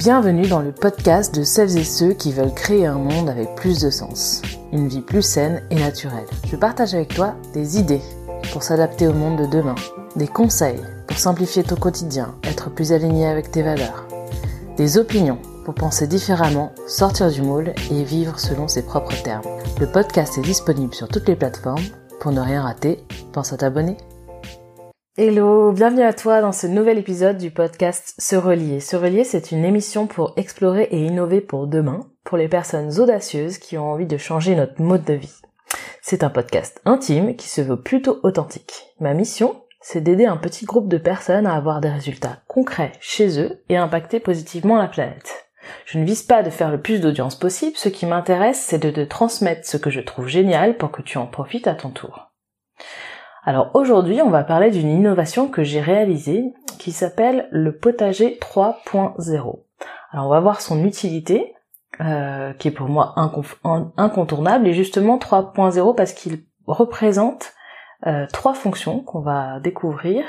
Bienvenue dans le podcast de celles et ceux qui veulent créer un monde avec plus de sens, une vie plus saine et naturelle. Je partage avec toi des idées pour s'adapter au monde de demain, des conseils pour simplifier ton quotidien, être plus aligné avec tes valeurs, des opinions pour penser différemment, sortir du moule et vivre selon ses propres termes. Le podcast est disponible sur toutes les plateformes. Pour ne rien rater, pense à t'abonner. Hello, bienvenue à toi dans ce nouvel épisode du podcast Se Relier. Se Relier, c'est une émission pour explorer et innover pour demain, pour les personnes audacieuses qui ont envie de changer notre mode de vie. C'est un podcast intime qui se veut plutôt authentique. Ma mission, c'est d'aider un petit groupe de personnes à avoir des résultats concrets chez eux et impacter positivement la planète. Je ne vise pas de faire le plus d'audience possible, ce qui m'intéresse c'est de te transmettre ce que je trouve génial pour que tu en profites à ton tour. Alors aujourd'hui, on va parler d'une innovation que j'ai réalisée qui s'appelle le potager 3.0. Alors on va voir son utilité, euh, qui est pour moi incontournable, et justement 3.0 parce qu'il représente euh, trois fonctions qu'on va découvrir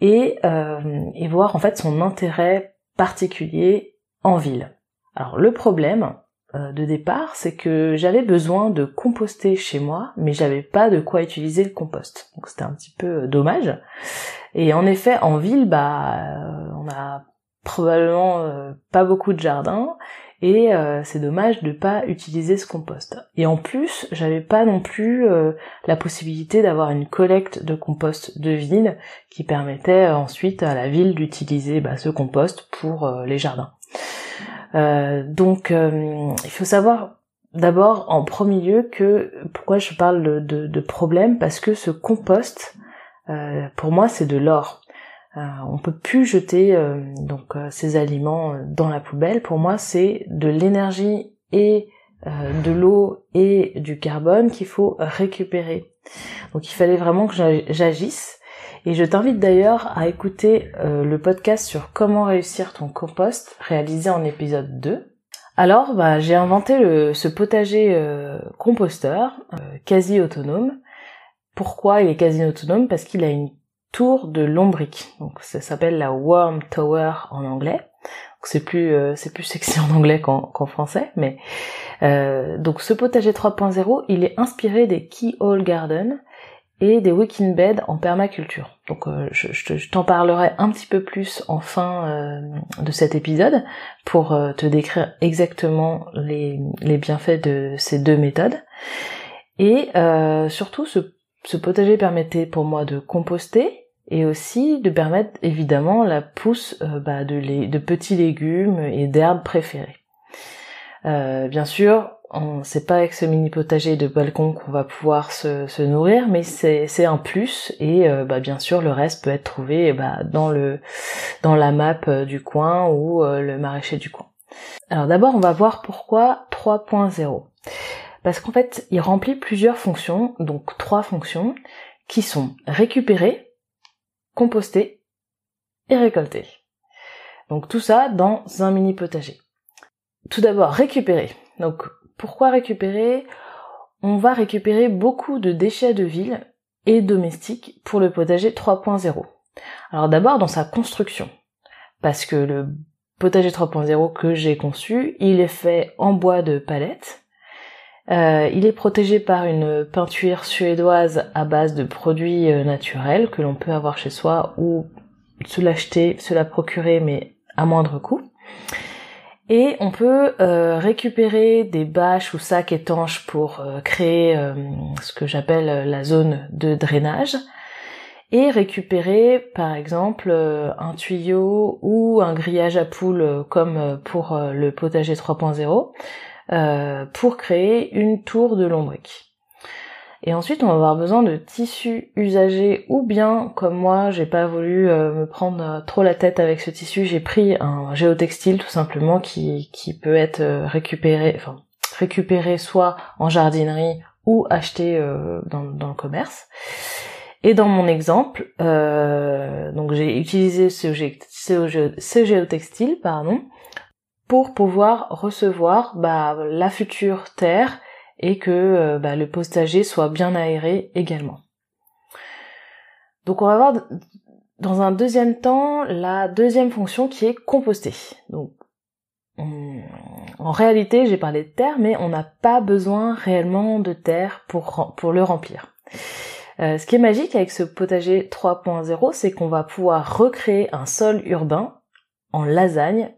et, euh, et voir en fait son intérêt particulier en ville. Alors le problème, de départ, c'est que j'avais besoin de composter chez moi, mais j'avais pas de quoi utiliser le compost. Donc c'était un petit peu euh, dommage. Et en effet, en ville, bah, euh, on a probablement pas beaucoup de jardins et c'est dommage de pas utiliser ce compost. Et en plus, j'avais pas non plus la possibilité d'avoir une collecte de compost de ville qui permettait ensuite à la ville d'utiliser bah, ce compost pour les jardins. Euh, donc euh, il faut savoir d'abord en premier lieu que pourquoi je parle de, de, problème parce que ce compost euh, pour moi c'est de l'or. on peut plus jeter donc ces aliments dans la poubelle. Pour moi c'est de l'énergie et de l'eau et du carbone qu'il faut récupérer. Donc il fallait vraiment que j'agisse et je t'invite d'ailleurs à écouter euh, le podcast sur comment réussir ton compost réalisé en épisode 2. Alors, bah, j'ai inventé le, ce potager euh, composteur euh, quasi autonome. Pourquoi il est quasi autonome? Parce qu'il a une tour de lombric. Donc ça s'appelle la Worm Tower en anglais. C'est plus c'est plus sexy en anglais qu'en français, mais donc ce potager 3.0, il est inspiré des Keyhole Garden et des weekend beds en permaculture. Donc euh, je, t'en parlerai un petit peu plus en fin euh, de cet épisode pour euh, te décrire exactement les, bienfaits de ces deux méthodes. Et surtout ce, ce potager permettait pour moi de composter et aussi de permettre évidemment la pousse bah, de, de petits légumes et d'herbes préférées. bien sûr, c'est pas avec ce mini potager de balcon qu'on va pouvoir se, nourrir, mais c'est un plus et euh, bah, bien sûr le reste peut être trouvé bah, dans le dans la map euh, du coin ou euh, le maraîcher du coin. Alors d'abord on va voir pourquoi 3.0. Parce qu'en fait il remplit plusieurs fonctions, donc trois fonctions qui sont récupérer, composter et récolter. Donc tout ça dans un mini potager. Tout d'abord récupérer. Donc pourquoi récupérer? On va récupérer beaucoup de déchets de ville et domestiques pour le potager 3.0. Alors d'abord dans sa construction, parce que le potager 3.0 que j'ai conçu, il est fait en bois de palette. Euh, il est protégé par une peinture suédoise à base de produits euh, naturels que l'on peut avoir chez soi ou se l'acheter, se la procurer mais à moindre coût. Et on peut euh, récupérer des bâches ou sacs étanches pour euh, créer euh, ce que j'appelle la zone de drainage et récupérer par exemple un tuyau ou un grillage à poules comme pour le potager 3.0 pour créer une tour de lombric. Et ensuite, on va avoir besoin de tissus usagés ou bien, comme moi, j'ai pas voulu euh, me prendre euh, trop la tête avec ce tissu, j'ai pris un géotextile tout simplement qui, qui peut être euh, récupéré, enfin récupéré soit en jardinerie ou acheté dans, dans, le commerce. Et dans mon exemple, donc j'ai utilisé ce, ce, géotextile, pardon, pour pouvoir recevoir bah, la future terre et que euh, bah, le postager soit bien aéré également. Donc on va voir dans un deuxième temps la deuxième fonction qui est composter. Donc en réalité, j'ai parlé de terre, mais on n'a pas besoin réellement de terre pour, le remplir. Euh, ce qui est magique avec ce potager 3.0, c'est qu'on va pouvoir recréer un sol urbain en lasagne,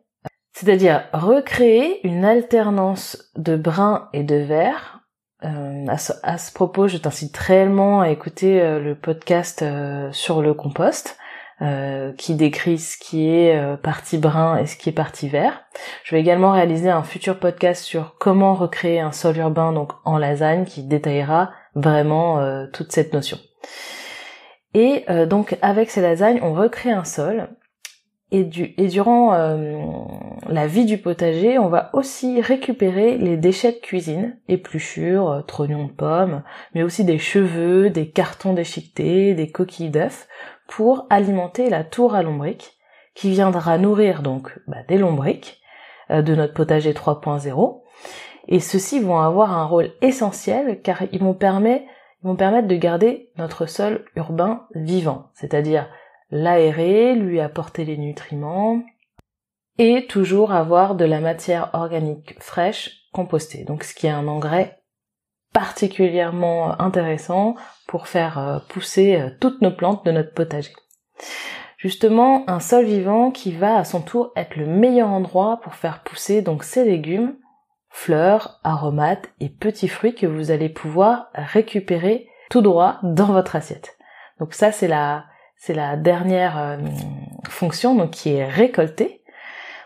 c'est-à-dire recréer une alternance de brun et de vert. Euh, à, ce, propos, je t'incite réellement à écouter euh, le podcast sur le compost. qui décrit ce qui est partie brun et ce qui est partie vert. Je vais également réaliser un futur podcast sur comment recréer un sol urbain donc en lasagne qui détaillera vraiment euh, toute cette notion. Et euh, donc avec ces lasagnes, on recrée un sol. Et, du, et durant euh, la vie du potager, on va aussi récupérer les déchets de cuisine, épluchures, trognons de pommes, mais aussi des cheveux, des cartons déchiquetés, des coquilles d'œufs, pour alimenter la tour à lombric, qui viendra nourrir donc bah, des lombrics de notre potager 3.0, et ceux-ci vont avoir un rôle essentiel car ils vont, ils vont permettre de garder notre sol urbain vivant, c'est-à-dire l'aérer, lui apporter les nutriments et toujours avoir de la matière organique fraîche compostée. Donc ce qui est un engrais particulièrement intéressant pour faire euh, pousser euh, toutes nos plantes de notre potager. Justement, un sol vivant qui va à son tour être le meilleur endroit pour faire pousser donc ces légumes fleurs, aromates et petits fruits que vous allez pouvoir récupérer tout droit dans votre assiette. Donc ça c'est la c'est la dernière euh, fonction donc qui est récoltée.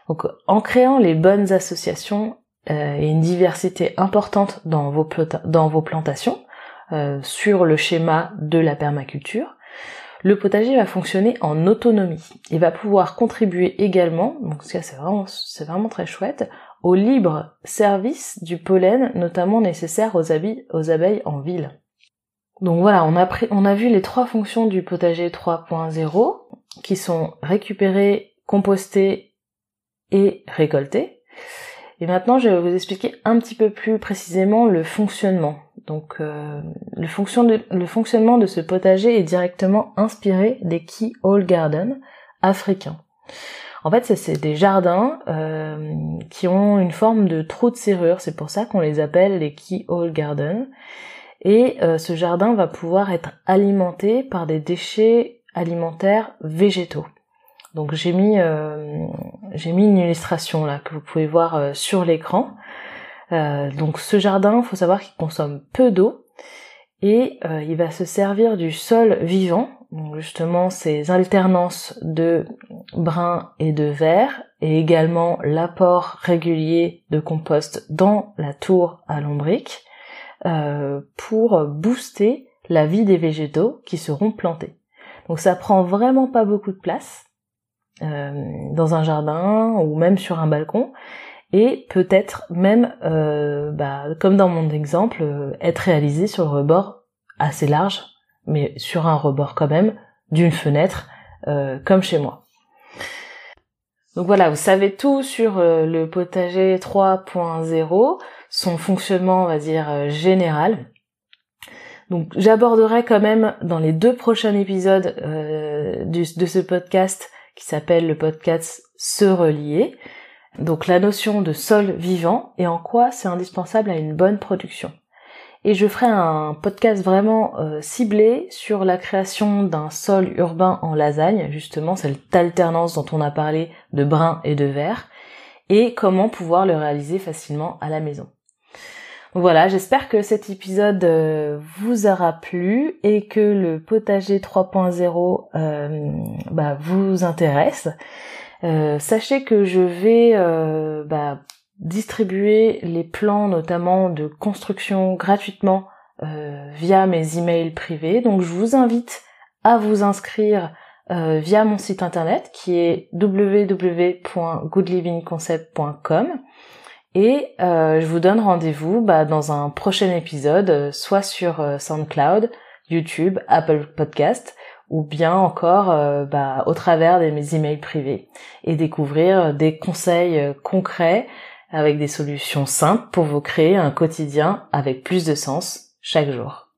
Donc en créant les bonnes associations euh, et une diversité importante dans vos dans vos plantations euh, sur le schéma de la permaculture, le potager va fonctionner en autonomie. Il va pouvoir contribuer également, donc ça c'est vraiment vraiment très chouette, au libre service du pollen, notamment nécessaire aux abeilles en ville. Donc voilà, on a, vu les trois fonctions du potager 3.0 qui sont récupérées, compostées et récoltées. Et maintenant, je vais vous expliquer un petit peu plus précisément le fonctionnement. Donc, euh, le, fonctionnement de ce potager est directement inspiré des Key All Garden africains. En fait, c'est des jardins euh, qui ont une forme de trou de serrure. C'est pour ça qu'on les appelle les keyhole gardens. Et euh, ce jardin va pouvoir être alimenté par des déchets alimentaires végétaux. Donc j'ai mis euh, j'ai mis une illustration là que vous pouvez voir sur l'écran. donc ce jardin, faut savoir qu'il consomme peu d'eau et il va se servir du sol vivant donc justement ces alternances de brun et de vert et également l'apport régulier de compost dans la tour à lombric euh, pour booster la vie des végétaux qui seront plantés. Donc ça prend vraiment pas beaucoup de place euh, dans un jardin ou même sur un balcon et peut-être même, euh, bah, comme dans mon exemple, être réalisé sur le rebord assez large mais sur un rebord quand même, d'une fenêtre, comme chez moi. Donc voilà, vous savez tout sur euh, le potager 3.0, son fonctionnement, on va dire, euh, général. Donc j'aborderai quand même dans les deux prochains épisodes de ce podcast qui s'appelle le podcast Se relier, donc la notion de sol vivant et en quoi c'est indispensable à une bonne production et je ferai un podcast vraiment euh, ciblé sur la création d'un sol urbain en lasagne, justement cette alternance dont on a parlé de brun et de vert, et comment pouvoir le réaliser facilement à la maison. voilà, j'espère que cet épisode euh, vous aura plu et que le potager 3.0 euh, bah, vous intéresse. sachez que je vais bah, distribuer les plans notamment de construction gratuitement euh, via mes emails privés. Donc je vous invite à vous inscrire euh, via mon site internet qui est www.goodlivingconcept.com et euh, je vous donne rendez-vous bah, dans un prochain épisode, soit sur SoundCloud, YouTube, Apple Podcast ou bien encore bah, au travers de mes emails privés et découvrir des conseils concrets avec des solutions simples pour vous créer un quotidien avec plus de sens chaque jour.